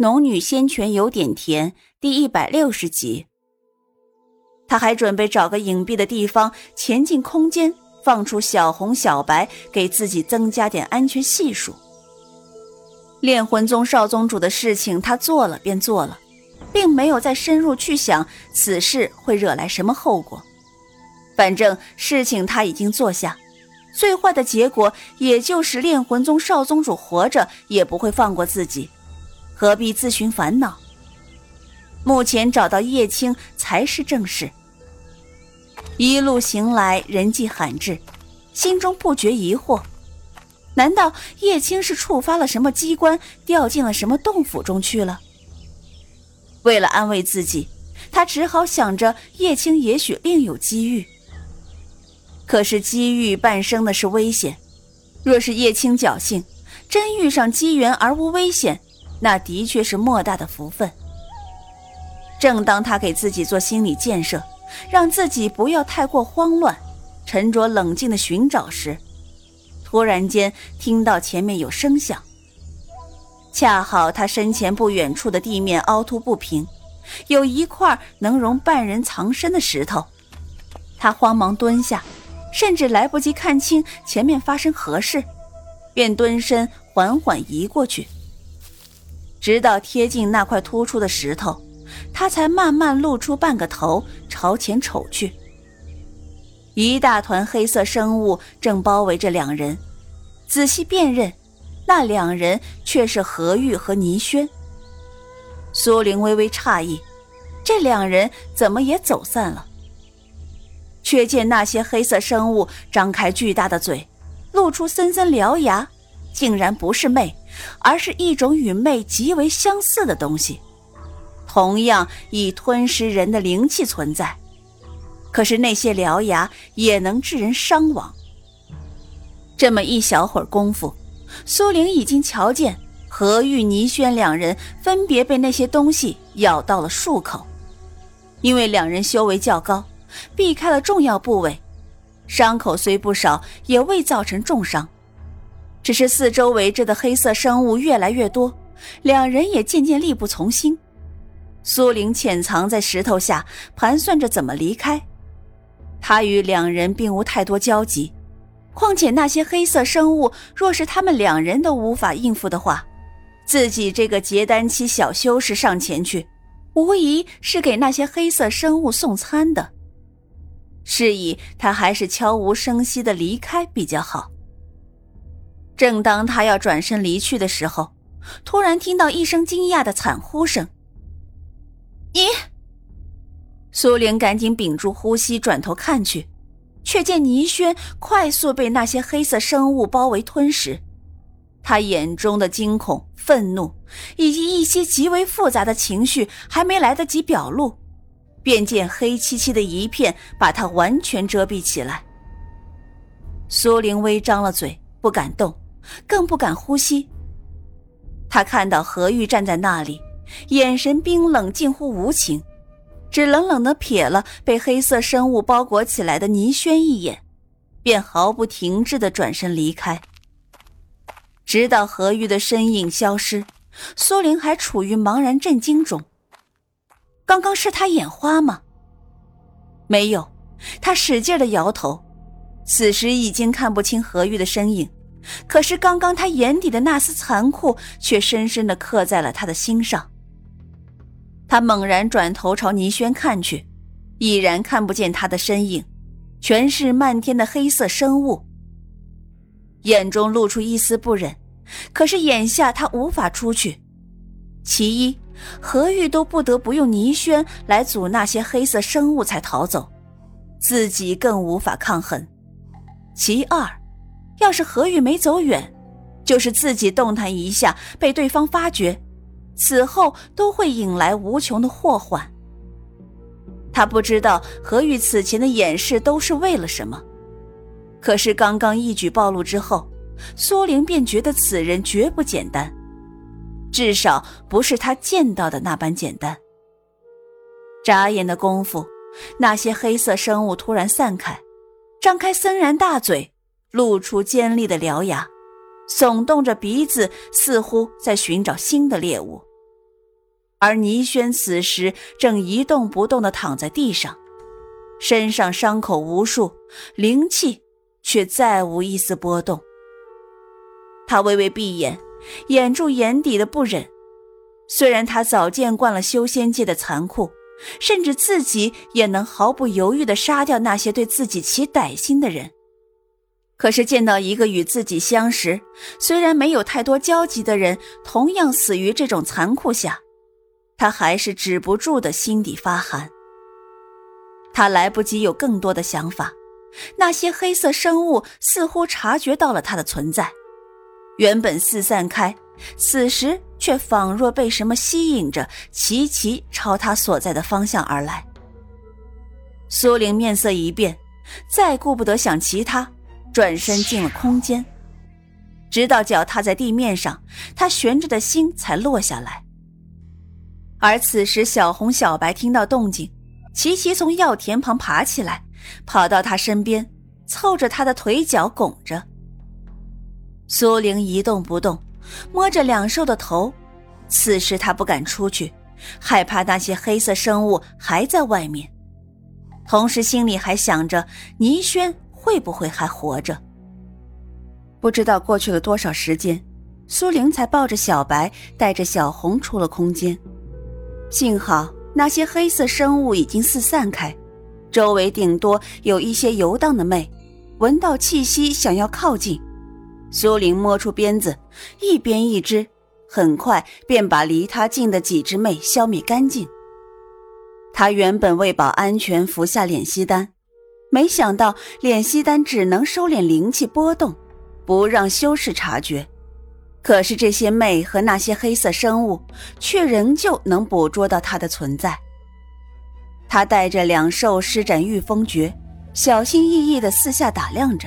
农女仙泉有点甜，第一百六十集。他还准备找个隐蔽的地方潜进空间，放出小红、小白，给自己增加点安全系数。炼魂宗少宗主的事情，他做了便做了，并没有再深入去想此事会惹来什么后果。反正事情他已经做下，最坏的结果也就是炼魂宗少宗主活着也不会放过自己。何必自寻烦恼？目前找到叶青才是正事。一路行来，人迹罕至，心中不觉疑惑：难道叶青是触发了什么机关，掉进了什么洞府中去了？为了安慰自己，他只好想着叶青也许另有机遇。可是机遇伴生的是危险，若是叶青侥幸，真遇上机缘而无危险。那的确是莫大的福分。正当他给自己做心理建设，让自己不要太过慌乱，沉着冷静的寻找时，突然间听到前面有声响。恰好他身前不远处的地面凹凸不平，有一块能容半人藏身的石头。他慌忙蹲下，甚至来不及看清前面发生何事，便蹲身缓缓移过去。直到贴近那块突出的石头，他才慢慢露出半个头，朝前瞅去。一大团黑色生物正包围着两人，仔细辨认，那两人却是何玉和倪轩。苏玲微微诧异，这两人怎么也走散了？却见那些黑色生物张开巨大的嘴，露出森森獠牙，竟然不是魅。而是一种与魅极为相似的东西，同样以吞噬人的灵气存在。可是那些獠牙也能致人伤亡。这么一小会儿功夫，苏玲已经瞧见何玉、倪轩两人分别被那些东西咬到了数口。因为两人修为较高，避开了重要部位，伤口虽不少，也未造成重伤。只是四周围着的黑色生物越来越多，两人也渐渐力不从心。苏玲潜藏在石头下，盘算着怎么离开。他与两人并无太多交集，况且那些黑色生物若是他们两人都无法应付的话，自己这个结丹期小修士上前去，无疑是给那些黑色生物送餐的。是以，他还是悄无声息的离开比较好。正当他要转身离去的时候，突然听到一声惊讶的惨呼声。你，苏玲赶紧屏住呼吸，转头看去，却见倪轩快速被那些黑色生物包围吞食。他眼中的惊恐、愤怒以及一些极为复杂的情绪还没来得及表露，便见黑漆漆的一片把他完全遮蔽起来。苏玲微张了嘴，不敢动。更不敢呼吸。他看到何玉站在那里，眼神冰冷，近乎无情，只冷冷的瞥了被黑色生物包裹起来的倪轩一眼，便毫不停滞的转身离开。直到何玉的身影消失，苏玲还处于茫然震惊中。刚刚是他眼花吗？没有，他使劲的摇头。此时已经看不清何玉的身影。可是刚刚他眼底的那丝残酷，却深深的刻在了他的心上。他猛然转头朝倪轩看去，已然看不见他的身影，全是漫天的黑色生物。眼中露出一丝不忍，可是眼下他无法出去。其一，何玉都不得不用倪轩来阻那些黑色生物才逃走，自己更无法抗衡。其二。要是何玉没走远，就是自己动弹一下被对方发觉，此后都会引来无穷的祸患。他不知道何玉此前的掩饰都是为了什么，可是刚刚一举暴露之后，苏玲便觉得此人绝不简单，至少不是他见到的那般简单。眨眼的功夫，那些黑色生物突然散开，张开森然大嘴。露出尖利的獠牙，耸动着鼻子，似乎在寻找新的猎物。而倪轩此时正一动不动地躺在地上，身上伤口无数，灵气却再无一丝波动。他微微闭眼，掩住眼底的不忍。虽然他早见惯了修仙界的残酷，甚至自己也能毫不犹豫地杀掉那些对自己起歹心的人，可是见到一个与自己相识、虽然没有太多交集的人同样死于这种残酷下，他还是止不住的心底发寒。他来不及有更多的想法，那些黑色生物似乎察觉到了他的存在，原本四散开，此时却仿若被什么吸引着，齐齐朝他所在的方向而来。苏玲面色一变，再顾不得想其他，转身进了空间，直到脚踏在地面上，他悬着的心才落下来。而此时，小红、小白听到动静，齐齐从药田旁爬起来，跑到他身边，凑着他的腿脚拱着。苏玲一动不动，摸着两兽的头。此时他不敢出去，害怕那些黑色生物还在外面，同时心里还想着倪轩会不会还活着。不知道过去了多少时间，苏玲才抱着小白，带着小红出了空间。幸好那些黑色生物已经四散开，周围顶多有一些游荡的魅，闻到气息想要靠近。苏玲摸出鞭子，一鞭一只，很快便把离他近的几只魅消灭干净。他原本为保安全服下敛息丹，没想到敛息丹只能收敛灵气波动，不让修士察觉。可是这些魅和那些黑色生物，却仍旧能捕捉到他的存在。他带着两兽施展御风诀，小心翼翼地四下打量着。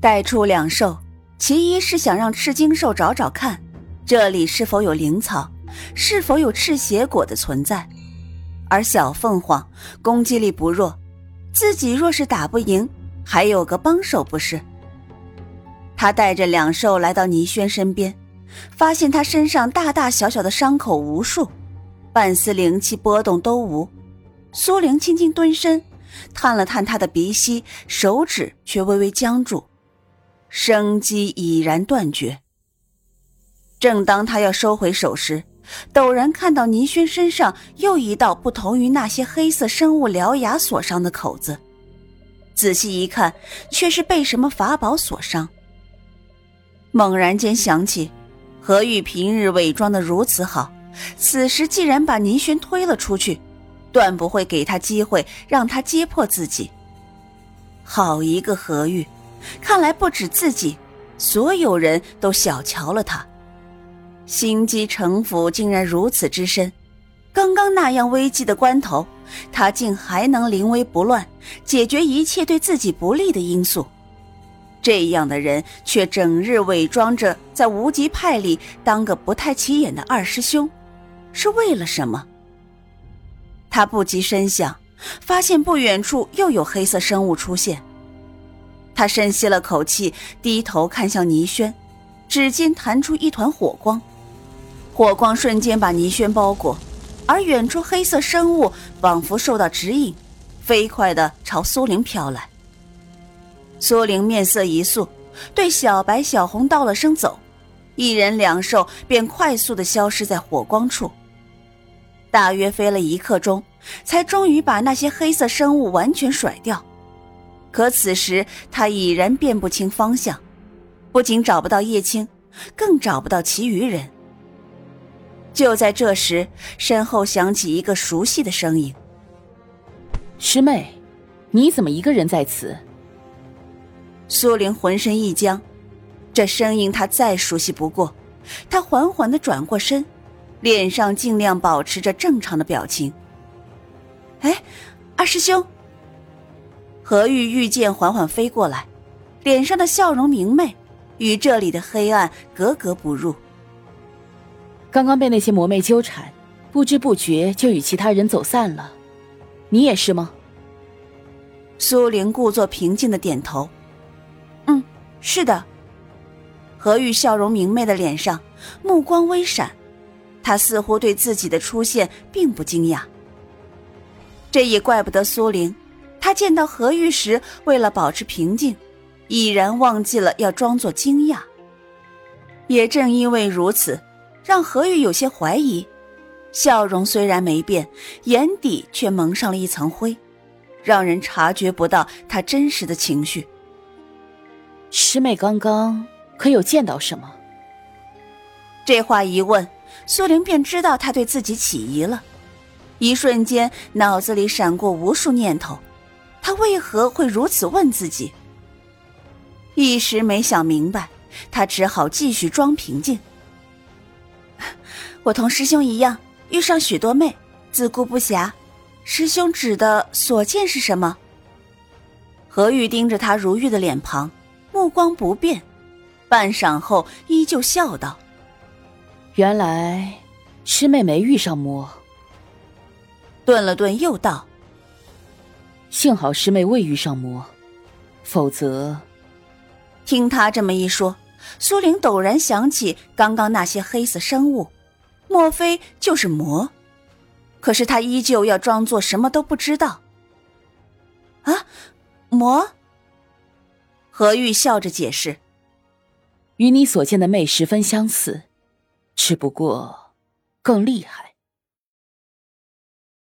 带出两兽，其一是想让赤金兽找找看，这里是否有灵草，是否有赤血果的存在；而小凤凰攻击力不弱，自己若是打不赢，还有个帮手不是？他带着两兽来到倪轩身边，发现他身上大大小小的伤口无数，半丝灵气波动都无。苏玲轻轻蹲身，探了探他的鼻息，手指却微微僵住，生机已然断绝。正当他要收回手时，陡然看到倪轩身上又一道不同于那些黑色生物獠牙所伤的口子，仔细一看，却是被什么法宝所伤。猛然间想起，何玉平日伪装的如此好，此时既然把倪轩推了出去，断不会给他机会让他揭破自己。好一个何玉，看来不止自己，所有人都小瞧了他。心机城府竟然如此之深，刚刚那样危机的关头，他竟还能临危不乱，解决一切对自己不利的因素。这样的人却整日伪装着在无极派里当个不太起眼的二师兄，是为了什么？他不及深想，发现不远处又有黑色生物出现。他深吸了口气，低头看向倪轩，指尖弹出一团火光，火光瞬间把倪轩包裹，而远处黑色生物仿佛受到指引，飞快地朝苏玲飘来。苏玲面色一肃，对小白、小红道了声“走”，一人两兽便快速的消失在火光处。大约飞了一刻钟，才终于把那些黑色生物完全甩掉。可此时他已然辨不清方向，不仅找不到叶青，更找不到其余人。就在这时，身后响起一个熟悉的声音：“师妹，你怎么一个人在此？”苏玲浑身一僵，这声音她再熟悉不过。她缓缓的转过身，脸上尽量保持着正常的表情。哎，二师兄。何玉玉剑缓缓飞过来，脸上的笑容明媚，与这里的黑暗格格不入。刚刚被那些魔魅纠缠，不知不觉就与其他人走散了。你也是吗？苏玲故作平静的点头。嗯是的，何玉笑容明媚的脸上，目光微闪，他似乎对自己的出现并不惊讶。这也怪不得苏玲，他见到何玉时，为了保持平静，已然忘记了要装作惊讶。也正因为如此，让何玉有些怀疑，笑容虽然没变，眼底却蒙上了一层灰，让人察觉不到他真实的情绪。师妹刚刚可有见到什么？这话一问，苏玲便知道他对自己起疑了。一瞬间，脑子里闪过无数念头，他为何会如此问自己？一时没想明白，他只好继续装平静。我同师兄一样，遇上许多妹，自顾不暇。师兄指的所见是什么？何玉盯着他如玉的脸庞，目光不变，半晌后依旧笑道：“原来师妹没遇上魔。”顿了顿，又道：“幸好师妹未遇上魔，否则……”听他这么一说，苏玲陡然想起刚刚那些黑色生物，莫非就是魔？可是他依旧要装作什么都不知道。啊，魔？何玉笑着解释：“与你所见的魅十分相似，只不过更厉害。”